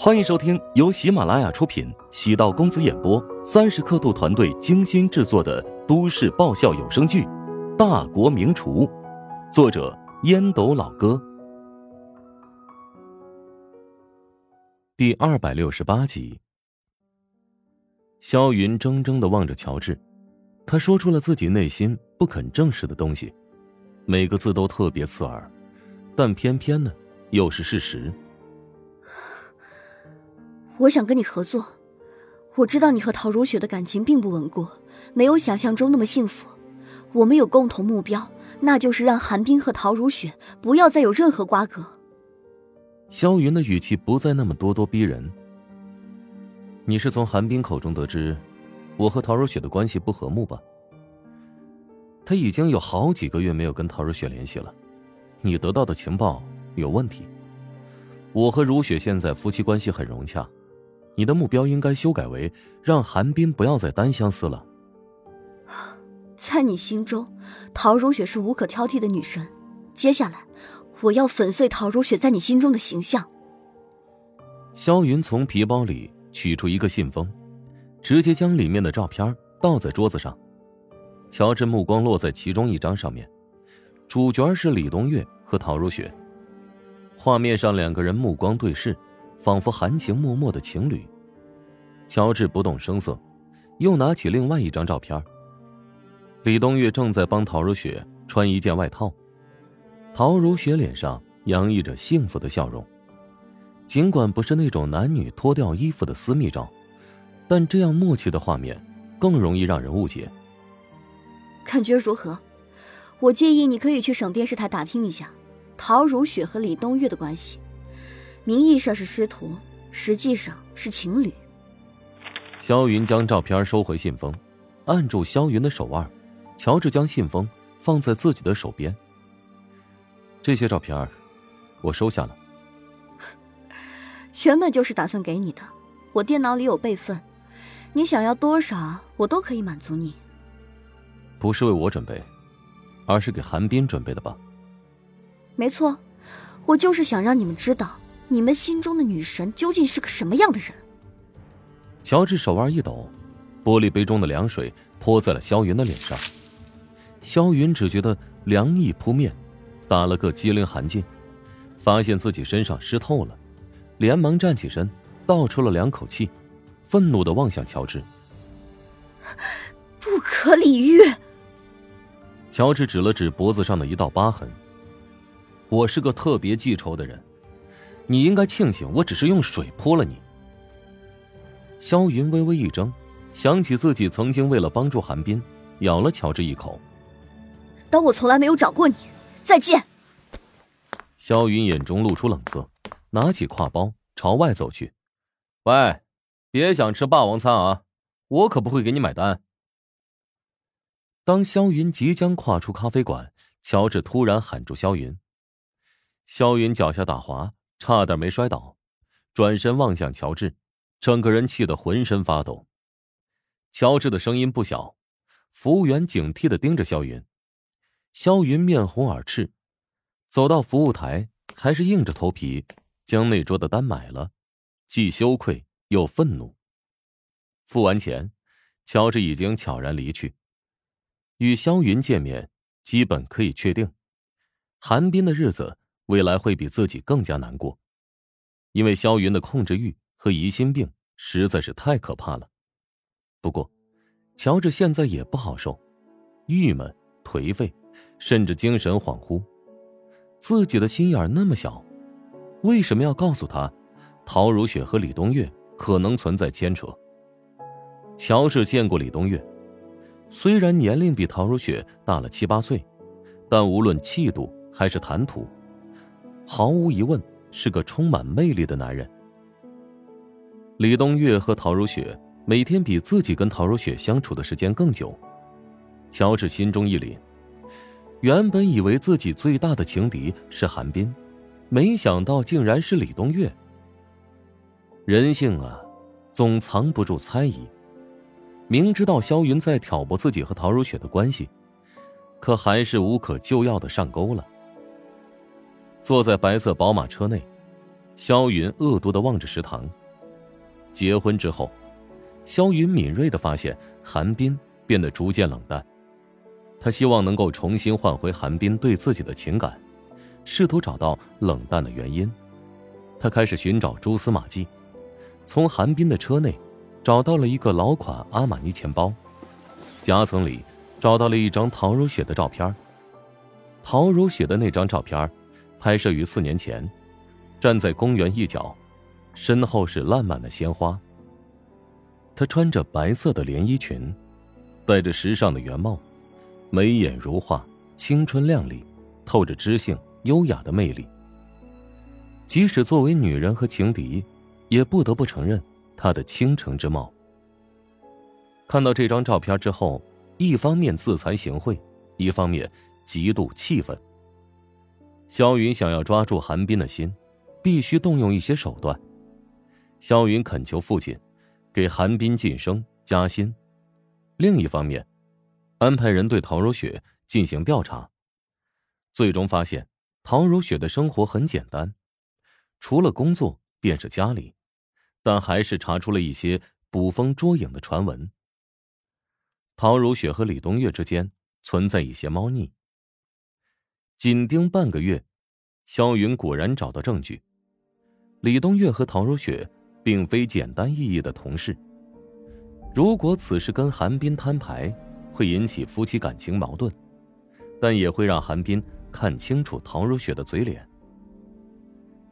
欢迎收听由喜马拉雅出品、喜道公子演播、三十刻度团队精心制作的都市爆笑有声剧《大国名厨》，作者烟斗老哥，第二百六十八集。萧云怔怔的望着乔治，他说出了自己内心不肯正视的东西，每个字都特别刺耳，但偏偏呢，又是事实。我想跟你合作，我知道你和陶如雪的感情并不稳固，没有想象中那么幸福。我们有共同目标，那就是让韩冰和陶如雪不要再有任何瓜葛。萧云的语气不再那么咄咄逼人。你是从韩冰口中得知我和陶如雪的关系不和睦吧？他已经有好几个月没有跟陶如雪联系了，你得到的情报有问题。我和如雪现在夫妻关系很融洽。你的目标应该修改为让韩冰不要再单相思了。在你心中，陶如雪是无可挑剔的女神。接下来，我要粉碎陶如雪在你心中的形象。萧云从皮包里取出一个信封，直接将里面的照片倒在桌子上。乔治目光落在其中一张上面，主角是李东月和陶如雪。画面上两个人目光对视。仿佛含情脉脉的情侣，乔治不动声色，又拿起另外一张照片。李冬月正在帮陶如雪穿一件外套，陶如雪脸上洋溢着幸福的笑容。尽管不是那种男女脱掉衣服的私密照，但这样默契的画面更容易让人误解。感觉如何？我建议你可以去省电视台打听一下陶如雪和李冬月的关系。名义上是师徒，实际上是情侣。萧云将照片收回信封，按住萧云的手腕，乔治将信封放在自己的手边。这些照片，我收下了。原本就是打算给你的，我电脑里有备份，你想要多少，我都可以满足你。不是为我准备，而是给韩冰准备的吧？没错，我就是想让你们知道。你们心中的女神究竟是个什么样的人？乔治手腕一抖，玻璃杯中的凉水泼在了萧云的脸上。萧云只觉得凉意扑面，打了个机灵寒噤，发现自己身上湿透了，连忙站起身，倒出了两口气，愤怒的望向乔治：“不可理喻！”乔治指了指脖子上的一道疤痕：“我是个特别记仇的人。”你应该庆幸，我只是用水泼了你。萧云微微一怔，想起自己曾经为了帮助韩冰，咬了乔治一口。当我从来没有找过你，再见。萧云眼中露出冷色，拿起挎包朝外走去。喂，别想吃霸王餐啊，我可不会给你买单。当萧云即将跨出咖啡馆，乔治突然喊住萧云。萧云脚下打滑。差点没摔倒，转身望向乔治，整个人气得浑身发抖。乔治的声音不小，服务员警惕的盯着肖云。肖云面红耳赤，走到服务台，还是硬着头皮将那桌的单买了，既羞愧又愤怒。付完钱，乔治已经悄然离去。与肖云见面，基本可以确定，韩冰的日子。未来会比自己更加难过，因为萧云的控制欲和疑心病实在是太可怕了。不过，乔治现在也不好受，郁闷、颓废，甚至精神恍惚。自己的心眼那么小，为什么要告诉他，陶如雪和李冬月可能存在牵扯？乔治见过李冬月，虽然年龄比陶如雪大了七八岁，但无论气度还是谈吐。毫无疑问，是个充满魅力的男人。李冬月和陶如雪每天比自己跟陶如雪相处的时间更久，乔治心中一凛。原本以为自己最大的情敌是韩冰，没想到竟然是李冬月。人性啊，总藏不住猜疑。明知道萧云在挑拨自己和陶如雪的关系，可还是无可救药的上钩了。坐在白色宝马车内，萧云恶毒的望着食堂。结婚之后，萧云敏锐的发现韩冰变得逐渐冷淡。他希望能够重新换回韩冰对自己的情感，试图找到冷淡的原因。他开始寻找蛛丝马迹，从韩冰的车内找到了一个老款阿玛尼钱包，夹层里找到了一张陶如雪的照片。陶如雪的那张照片，拍摄于四年前，站在公园一角，身后是烂漫的鲜花。她穿着白色的连衣裙，戴着时尚的圆帽。眉眼如画，青春靓丽，透着知性优雅的魅力。即使作为女人和情敌，也不得不承认她的倾城之貌。看到这张照片之后，一方面自惭形秽，一方面极度气愤。萧云想要抓住韩冰的心，必须动用一些手段。萧云恳求父亲给韩冰晋升加薪，另一方面。安排人对陶如雪进行调查，最终发现陶如雪的生活很简单，除了工作便是家里，但还是查出了一些捕风捉影的传闻。陶如雪和李东月之间存在一些猫腻。紧盯半个月，肖云果然找到证据：李东月和陶如雪并非简单意义的同事。如果此事跟韩冰摊牌，会引起夫妻感情矛盾，但也会让韩冰看清楚陶如雪的嘴脸。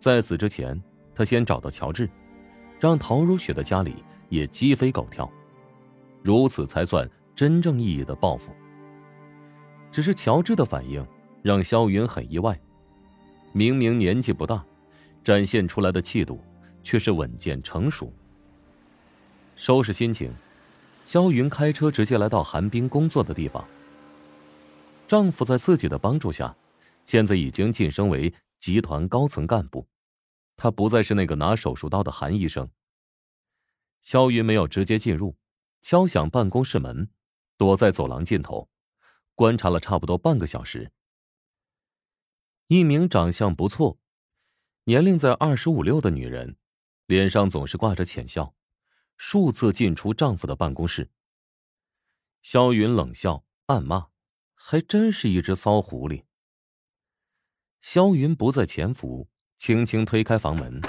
在此之前，他先找到乔治，让陶如雪的家里也鸡飞狗跳，如此才算真正意义的报复。只是乔治的反应让萧云很意外，明明年纪不大，展现出来的气度却是稳健成熟。收拾心情。萧云开车直接来到韩冰工作的地方。丈夫在自己的帮助下，现在已经晋升为集团高层干部，他不再是那个拿手术刀的韩医生。萧云没有直接进入，敲响办公室门，躲在走廊尽头，观察了差不多半个小时。一名长相不错、年龄在二十五六的女人，脸上总是挂着浅笑。数次进出丈夫的办公室，萧云冷笑暗骂：“还真是一只骚狐狸。”萧云不再潜伏，轻轻推开房门，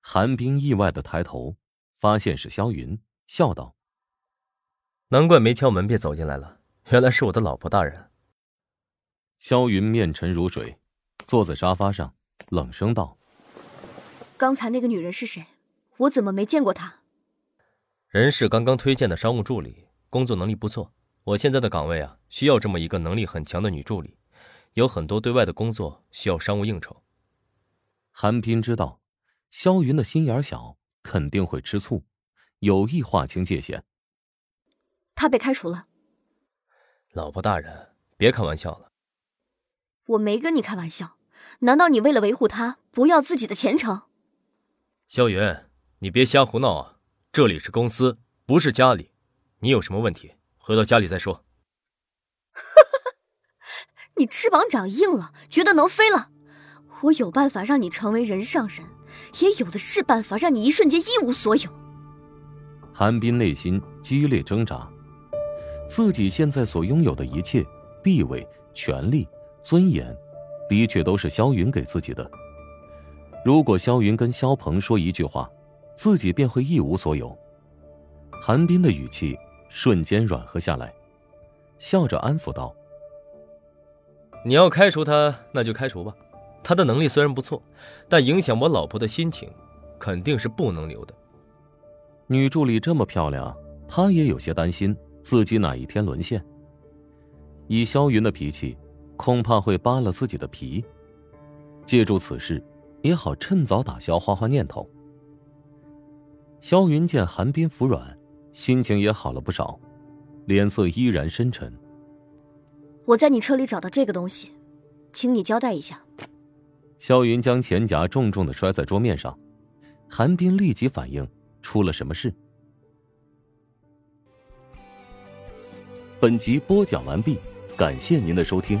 韩冰意外的抬头，发现是萧云，笑道：“难怪没敲门便走进来了，原来是我的老婆大人。”萧云面沉如水，坐在沙发上，冷声道：“刚才那个女人是谁？我怎么没见过她？”人事刚刚推荐的商务助理，工作能力不错。我现在的岗位啊，需要这么一个能力很强的女助理，有很多对外的工作需要商务应酬。韩冰知道，萧云的心眼小，肯定会吃醋，有意划清界限。他被开除了。老婆大人，别开玩笑了。我没跟你开玩笑，难道你为了维护他，不要自己的前程？萧云，你别瞎胡闹啊！这里是公司，不是家里。你有什么问题，回到家里再说。你翅膀长硬了，觉得能飞了？我有办法让你成为人上人，也有的是办法让你一瞬间一无所有。韩冰内心激烈挣扎，自己现在所拥有的一切——地位、权力、尊严，的确都是萧云给自己的。如果萧云跟萧鹏说一句话，自己便会一无所有。韩冰的语气瞬间软和下来，笑着安抚道：“你要开除他，那就开除吧。他的能力虽然不错，但影响我老婆的心情，肯定是不能留的。”女助理这么漂亮，他也有些担心自己哪一天沦陷。以萧云的脾气，恐怕会扒了自己的皮。借助此事，也好趁早打消花花念头。萧云见韩冰服软，心情也好了不少，脸色依然深沉。我在你车里找到这个东西，请你交代一下。萧云将钱夹重重的摔在桌面上，韩冰立即反应出了什么事。本集播讲完毕，感谢您的收听。